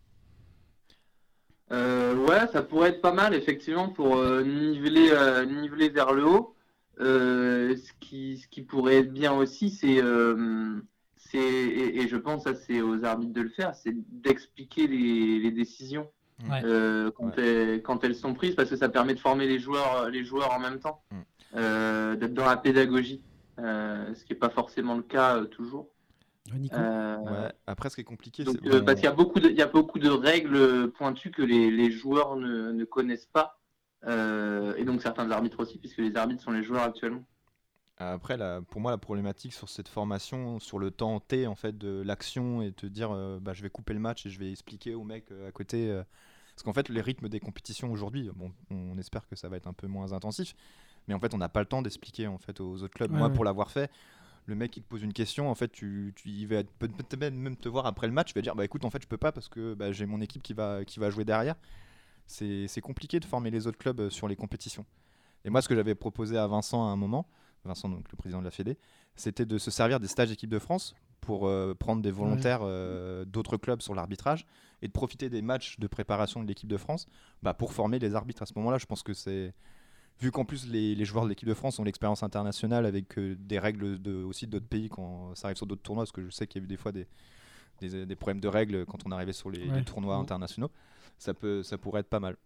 Euh, ouais, ça pourrait être pas mal, effectivement, pour euh, niveler, euh, niveler vers le haut. Euh, ce, qui, ce qui pourrait être bien aussi, c'est, euh, c'est et, et je pense que ça c'est aux arbitres de le faire, c'est d'expliquer les, les décisions Ouais. euh, quand, Ouais. elles, quand elles sont prises, parce que ça permet de former les joueurs, les joueurs en même temps, Mm. euh, d'être dans la pédagogie, euh, ce qui n'est pas forcément le cas euh, toujours. Nico Euh, Ouais. Après, ce qui est compliqué, donc, c'est. euh, parce qu'il y a beaucoup de, il y a beaucoup de règles pointues que les, les joueurs ne, ne connaissent pas. Euh, et donc certains arbitres aussi, puisque les arbitres sont les joueurs actuellement. Après, la- pour moi, la problématique sur cette formation, sur le temps T en fait de l'action et te dire, euh, bah, je vais couper le match et je vais expliquer au mec euh, à côté. euh, parce qu'en fait, les rythmes des compétitions aujourd'hui, bon, on espère que ça va être un peu moins intensif, mais en fait, on n'a pas le temps d'expliquer en fait aux autres clubs. Ouais, moi, ouais. pour l'avoir fait, le mec qui te pose une question, en fait, tu, tu il va peut- peut-être même te voir après le match, tu vas dire bah écoute, en fait, je peux pas parce que bah, j'ai mon équipe qui va, qui va jouer derrière. C'est compliqué de former les autres clubs euh, sur les compétitions. Et moi, ce que j'avais proposé à Vincent à un moment, Vincent, donc le président de la Fédé, c'était de se servir des stages d'équipe de France pour euh, prendre des volontaires euh, d'autres clubs sur l'arbitrage et de profiter des matchs de préparation de l'équipe de France bah, pour former les arbitres à ce moment-là. Je pense que c'est. Vu qu'en plus les, les joueurs de l'équipe de France ont l'expérience internationale avec euh, des règles de, aussi d'autres pays quand ça arrive sur d'autres tournois, parce que je sais qu'il y a eu des fois des, des, des problèmes de règles quand on arrivait sur les, Ouais. les tournois Mm. internationaux, ça, peut, ça pourrait être pas mal.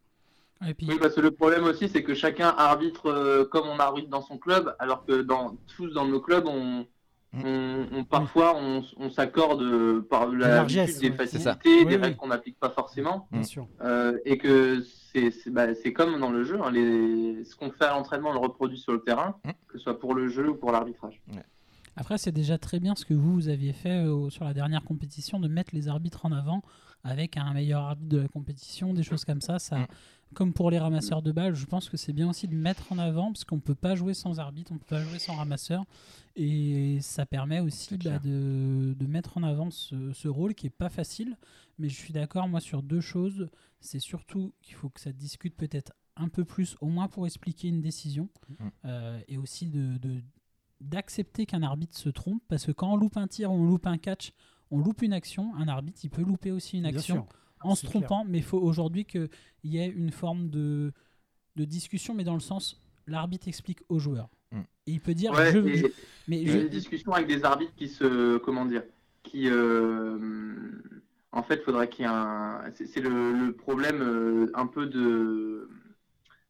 Et puis, Oui, parce que le problème aussi, c'est que chacun arbitre euh, comme on arbitre dans son club, alors que dans, tous dans nos clubs, on. On, on- parfois on, on s'accorde euh, par la largesse, l'habitude des ouais. C'est ça. facilités, Oui, des oui. règles qu'on n'applique pas forcément, Bien Mm. sûr. euh, et que c'est c'est bah, comme dans le jeu, hein, les, ce qu'on fait à l'entraînement, on le reproduit sur le terrain, Mm. que ce soit pour le jeu ou pour l'arbitrage. Après, c'est déjà très bien ce que vous, vous aviez fait euh, sur la dernière compétition, de mettre les arbitres en avant avec un meilleur arbitre de la compétition, des choses comme ça. ça Mm. Comme pour les ramasseurs de balles, je pense que c'est bien aussi de mettre en avant, parce qu'on ne peut pas jouer sans arbitre, on ne peut pas jouer sans ramasseur. Et ça permet aussi bah, de, de mettre en avant ce, ce rôle qui est pas facile. Mais je suis d'accord, moi, sur deux choses. C'est surtout qu'il faut que ça discute peut-être un peu plus, au moins pour expliquer une décision. Mm. Euh, et aussi de, de- d'accepter qu'un arbitre se trompe. Parce que quand on loupe un tir ou on loupe un catch, on loupe une action. Un arbitre, il peut louper aussi une Bien action sûr. En se clair. trompant. Mais il faut aujourd'hui qu'il y ait une forme de, de discussion, mais dans le sens, l'arbitre explique au joueur. Mm. Et il peut dire, Ouais, je, mais J'ai je, eu des discussions avec des arbitres qui se. Comment dire Qui. euh, en fait, faudrait qu'il y ait un. C'est le, le problème euh, un peu de.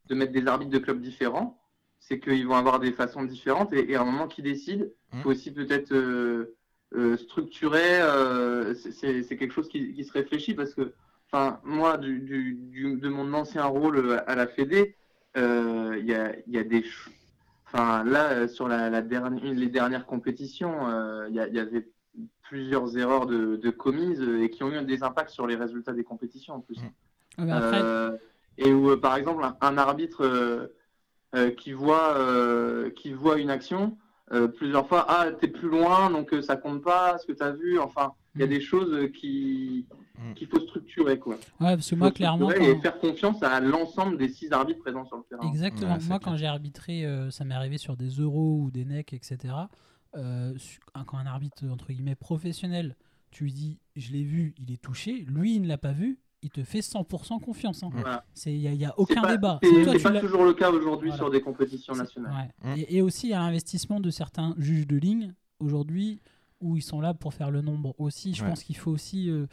de mettre des arbitres de clubs différents. C'est qu'ils vont avoir des façons différentes et, et à un moment qu'ils décident, il faut aussi peut-être euh, euh, structurer. euh, c'est- quelque chose qui, qui se réfléchit parce que. Enfin, moi, du, du- du- de mon ancien rôle à la Fédé, euh, il y, a, il y a des. Enfin, là, sur la, la dernière, les dernières compétitions, euh, il y, avait plusieurs erreurs de, de commises et qui ont eu des impacts sur les résultats des compétitions en plus. Mais après, Euh, et où, par exemple, un, un arbitre euh, euh, qui, voit, euh, qui voit une action plusieurs fois, ah, t'es plus loin, donc euh, ça compte pas, ce que t'as vu. Enfin, il y a Mm. des choses euh, qui Mm. qu'il faut structurer, quoi. ouais, parce que Faut moi, clairement, quand- Et faire confiance à l'ensemble des six arbitres présents sur le terrain. Exactement. Ouais, Moi, quand j'ai arbitré, euh, ça m'est arrivé sur des euros ou des necks, etc. euh, quand un arbitre, entre guillemets, professionnel, tu lui dis, je l'ai vu, il est touché, lui, il ne l'a pas vu, il te fait 100% confiance. hein. Voilà. Il n'y a, aucun pas- débat. C'est pas toujours le cas aujourd'hui Voilà. sur des compétitions nationales. ouais. Mm. Et, et aussi, il y a l'investissement de certains juges de ligne aujourd'hui où ils sont là pour faire le nombre aussi. Je Ouais. pense qu'il faut aussi. euh,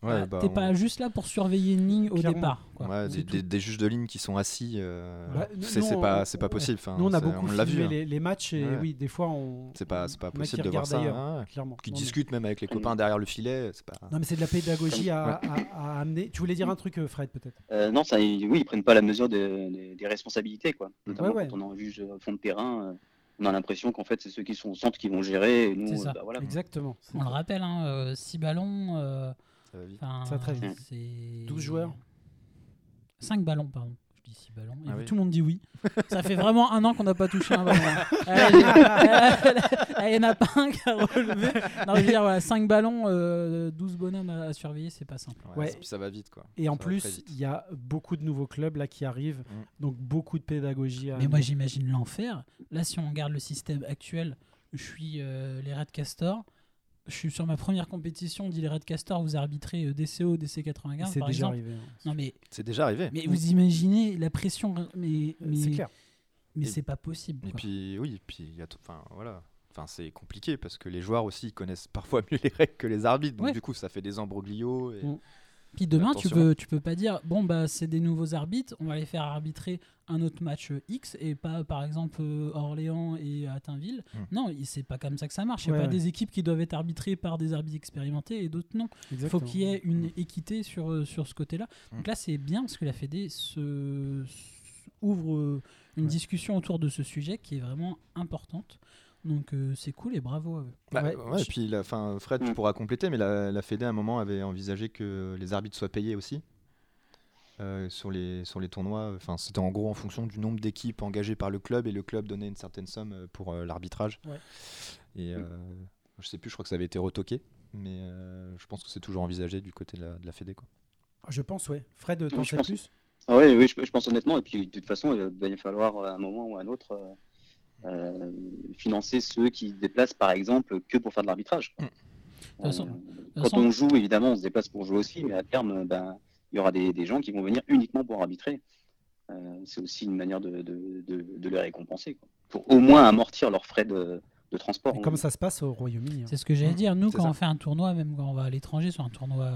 Ouais, bah, T'es on- pas juste là pour surveiller une ligne au Clairement. départ. quoi. Ouais, C'est des, tout. des- des juges de ligne qui sont assis, euh, Bah, c'est pas, c'est pas ouais. possible. Enfin, Nous, on a beaucoup on l'a vu. hein. les, les matchs et Ouais. oui, des fois, on. C'est pas, pas possible de voir ça. hein. clairement. Qui Non, mais- discutent même avec les copains derrière le filet. C'est pas. Non, mais c'est de la pédagogie à, à- à amener. Tu voulais dire un truc, euh, Fred, peut-être? Euh, non, ça, ils- oui, ils prennent pas la mesure des, responsabilités, quoi. Notamment Ouais, ouais. quand on en juge au fond de terrain, euh, on a l'impression qu'en fait, c'est ceux qui sont au centre qui vont gérer. Et nous, C'est ça. euh, bah, voilà. Exactement. On le rappelle, 6 ballons. Ça va vite. Enfin, Ça va très vite. c'est 12 joueurs 5 ballons, pardon. Je dis 6 ballons. Et Ah oui. Tout le monde dit oui. Ça fait vraiment un an qu'on n'a pas touché un ballon. Il n'y en a pas un qui a relevé. Non, je veux dire, voilà, 5 ballons, euh, 12 bonhommes à, à surveiller, c'est pas simple. Ouais, Ouais. Puis ça va vite, quoi. Et en Ça plus, il y a beaucoup de nouveaux clubs là qui arrivent, Mm. donc beaucoup de pédagogie. À Mais moi, j'imagine l'enfer. Là, si on regarde le système actuel, je suis euh, les Red Castors. Je suis sur ma première compétition, on dit les Red Castors, vous arbitrez euh, DCO, DC95 c'est par déjà exemple. arrivé. hein. Non mais, C'est déjà arrivé. mais vous imaginez la pression, mais, mais, C'est clair. mais c'est pas possible. Et quoi. puis, oui, puis il y a enfin voilà. Enfin, c'est compliqué parce que les joueurs aussi ils connaissent parfois mieux les règles que les arbitres. Donc Ouais. du coup, ça fait des. Et... Mm. Puis demain, tu peux, tu peux pas dire bon bah c'est des nouveaux arbitres, on va les faire arbitrer un autre match euh, X et pas par exemple euh, Orléans et Attinville. Mm. Non, il- c'est pas comme ça que ça marche. Il y a pas ouais. des équipes qui doivent être arbitrées par des arbitres expérimentés et d'autres non. Il faut qu'il y ait une équité sur, euh, sur ce côté-là. Donc Mm. là, c'est bien parce que la Fédé se, ouvre euh, une Ouais. discussion autour de ce sujet qui est vraiment importante. Donc euh, c'est cool et bravo à eux. Bah, Ouais. ouais, et puis la, fin, Fred, tu Mm. pourras compléter, mais la, la Fédé à un moment avait envisagé que les arbitres soient payés aussi. euh, sur, les, sur les tournois. Enfin, c'était en gros en fonction du nombre d'équipes engagées par le club et le club donnait une certaine somme euh, pour euh, l'arbitrage. Ouais. Et euh, je sais plus, je crois que ça avait été retoqué, mais euh, je pense que c'est toujours envisagé du côté de la, de la Fédé. Quoi. Je pense, ouais. Fred, t'en sais pense. plus? Ah oui, oui, je, je pense honnêtement. Et puis, de toute façon, il va y falloir à un moment ou à un autre euh, financer ceux qui se déplacent, par exemple, que pour faire de l'arbitrage. façon- Euh, quand on joue, évidemment, on se déplace pour jouer aussi, mais à terme, ben, il y aura des, des gens qui vont venir uniquement pour arbitrer. Euh, c'est aussi une manière de, de, de, de les récompenser, quoi. pour au moins amortir leurs frais de, de transport. Et comme ça se passe au Royaume-Uni. hein. C'est ce que j'allais dire. Nous, quand ça. on fait un tournoi, même quand on va à l'étranger sur un tournoi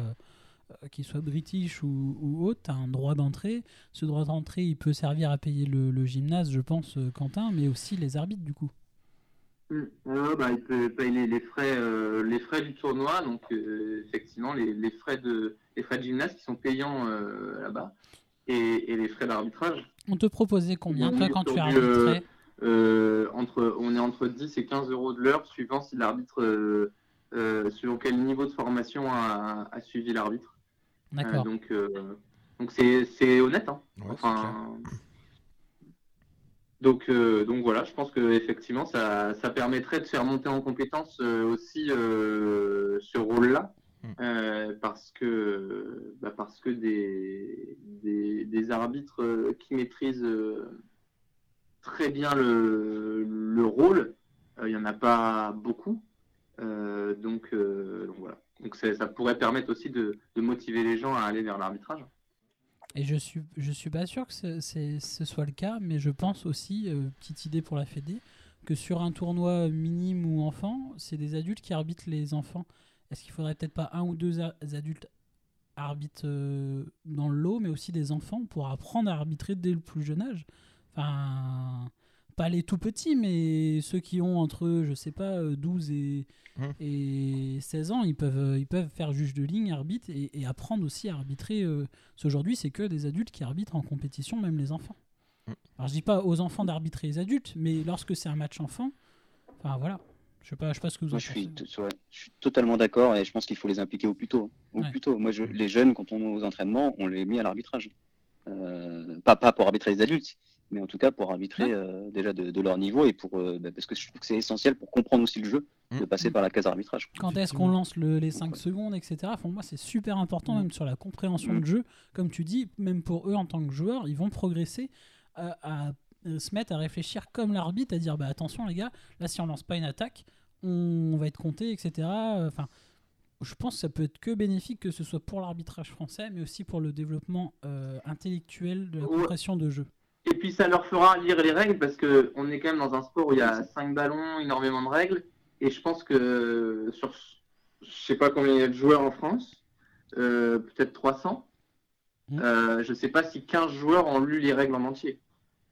euh, euh, qui soit british ou, ou autre, tu as un droit d'entrée. Ce droit d'entrée, il peut servir à payer le, le gymnase, je pense, euh, Quentin, mais aussi les arbitres, du coup. Mm. Bah, il peut payer les, les frais, euh, les frais du tournoi, donc euh, effectivement les, les frais de les frais de gymnase qui sont payants là-bas et, et les frais d'arbitrage. On te proposait combien, toi, quand tu arbitrais Euh, entre, on est entre 10 et 15 euros de l'heure, suivant si l'arbitre, selon quel niveau de formation a, a suivi l'arbitre. Euh, D'accord. donc, euh, donc c'est, c'est honnête. Hein. Ouais, c'est enfin, donc, euh, donc voilà, je pense que effectivement, ça, ça permettrait de faire monter en compétence euh, aussi euh, ce rôle-là, Mm. euh, parce que, bah, parce que des, des, des arbitres qui maîtrisent très bien le, le rôle, il n'y en a pas beaucoup. Euh, donc, euh, donc voilà. Donc ça pourrait permettre aussi de, motiver les gens à aller vers l'arbitrage. Et je suis, je suis pas sûr que ce, soit le cas, mais je pense aussi, euh, petite idée pour la Fédé, que sur un tournoi minime ou enfant, c'est des adultes qui arbitrent les enfants. Est-ce qu'il faudrait peut-être pas un ou deux adultes arbitres dans le lot, mais aussi des enfants pour apprendre à arbitrer dès le plus jeune âge? Pas les tout petits, mais ceux qui ont entre, je sais pas, euh, 12 et, Mhm. et 16 ans, ils peuvent, euh, ils peuvent faire juge de ligne, arbitre, et, et apprendre aussi à arbitrer. euh, parce qu'aujourd'hui, c'est que des adultes qui arbitrent en compétition, même les enfants. Mm. Alors, je dis pas aux enfants d'arbitrer les adultes, mais lorsque c'est un match enfant, enfin voilà. Je sais pas, je sais pas ce que vous en Moi, je pensez. suis, t- ouais, je suis totalement d'accord et je pense qu'il faut les impliquer au plus tôt. hein. Au Ouais. plus tôt. Moi, je- les jeunes, quand on est aux entraînements, on les met à l'arbitrage. Euh, pas, pas pour arbitrer les adultes, mais en tout cas pour arbitrer euh, déjà de, de leur niveau et pour euh, bah, parce que je trouve que c'est essentiel pour comprendre aussi le jeu de Mm. passer par la case arbitrage. Quand est-ce qu'on lance le- les 5 Ouais. secondes, etc. Pour moi, c'est super important, Mm. même sur la compréhension de jeu. Comme tu dis, même pour eux en tant que joueurs, ils vont progresser à, à, euh, se mettre à réfléchir comme l'arbitre, à dire bah, attention les gars, là si on lance pas une attaque, on va être compté, etc. Enfin, je pense que ça peut être que bénéfique, que ce soit pour l'arbitrage français, mais aussi pour le développement euh, intellectuel de la Ouais. compréhension de jeu. Et puis ça leur fera lire les règles parce que on est quand même dans un sport où il y a cinq ballons, énormément de règles. Et je pense que sur, je sais pas combien il y a de joueurs en France, euh, peut-être 300. Mm. Euh, je sais pas si 15 joueurs ont lu les règles en entier.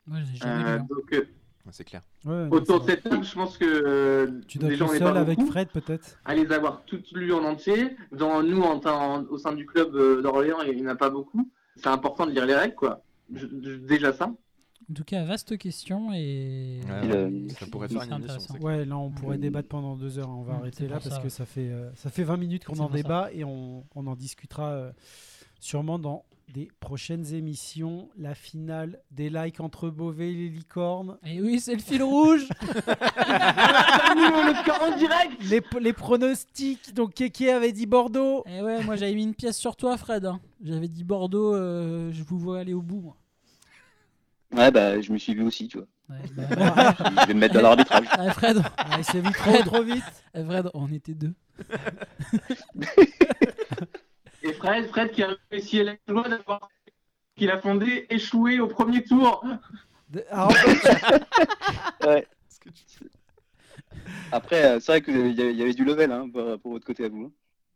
Jamais Euh, hein. donc euh, Ouais, c'est clair. Ouais, autour de cette table, je pense que euh, Tu dois être déjà le on est seul pas avec beaucoup Fred, peut-être à les avoir toutes lues en entier. Dans nous, en, en- au sein du club euh, d'Orléans, il n'y en a pas beaucoup. C'est important de lire les règles, quoi. Je- je- déjà ça. En tout cas, vaste question et, Ouais, et ça pourrait faire une émission, Ouais, là, on pourrait Mm. débattre pendant deux heures. On va Mm, arrêter là parce ça, que ça fait, euh, ça fait 20 minutes qu'on en ça. débat et on, on en discutera euh, sûrement dans des prochaines émissions. La finale des likes entre Beauvais et les licornes. Et oui, c'est le fil rouge en direct Les, les pronostics. Donc, Kéké avait dit Bordeaux. Et ouais, moi j'avais mis une pièce sur toi, Fred. hein. J'avais dit Bordeaux, euh, je vous vois aller au bout, moi. Ouais, bah, je me suis vu aussi, tu vois. Ouais, bah, Je vais me mettre à l'arbitrage. ah, Fred, Ah, il s'est vu trop, trop vite. eh, Fred, on était deux. Et Fred, Fred qui a réussi à la joie d'avoir qu'il a fondé échoué au premier tour. De- ah, en fait, Ouais. Après, euh, c'est vrai qu'il y, avait- il y avait du level hein, pour, pour votre côté à vous. hein.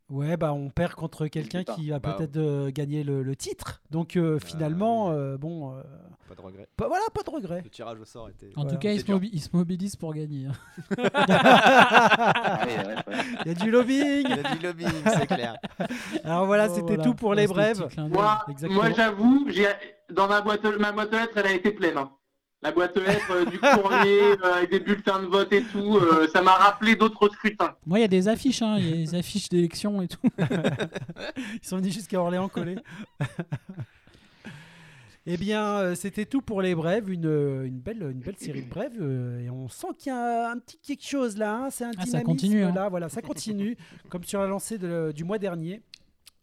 ouais, bah, on perd contre quelqu'un qui va Bah, peut-être euh, gagner le, le titre. Donc, euh, finalement, oui. euh, bon, euh, Pas de regret. pas- voilà, pas de regret. Le tirage au sort était. En Voilà. tout cas, il se, C'est dur. mobi- il se mobilise pour gagner. hein. Ah. Il y a du lobbying. Il a dit lobbying, c'est clair. Alors voilà, c'était voilà. tout pour les c'était brèves. petit clin d'œil. Moi, Exactement. moi j'avoue, j'ai dans ma boîte, ma boîte aux lettres, elle a été pleine. hein. La boîte aux lettres euh, du courrier euh, avec des bulletins de vote et tout, euh, ça m'a rappelé d'autres scrutins. Moi, il y a des affiches, hein, il y a des affiches d'élection et tout. Ils sont venus jusqu'à Orléans coller. Eh bien, euh, c'était tout pour les brèves, une, euh, une, belle, une belle série de brèves. euh, et on sent qu'il y a un petit quelque chose là, hein, c'est un Ah, ça continue, hein. là, voilà, ça continue, comme sur la lancée de- du mois dernier.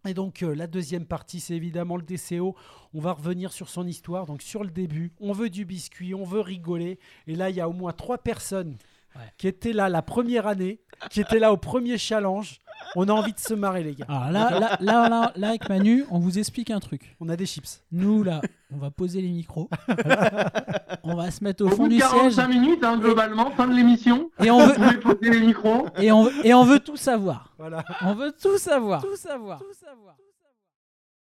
Et donc euh, la deuxième partie, c'est évidemment le DCO. On va revenir sur son histoire, donc sur le début. On veut du biscuit, on veut rigoler. Et là, il y a au moins trois personnes Ouais. qui étaient là la première année, qui étaient là au premier challenge. On a envie de se marrer, les gars. Alors là, là, là, là, là, avec Manu, on vous explique un truc. On a des chips. Nous, là, on va poser les micros. on va se mettre au Au fond bout de du siège. 45 minutes, hein, globalement, fin de l'émission. Et on veut, Vous pouvez poser les micros. et on, et on veut tout savoir. Voilà. On veut tout savoir. Tout savoir. Tout savoir.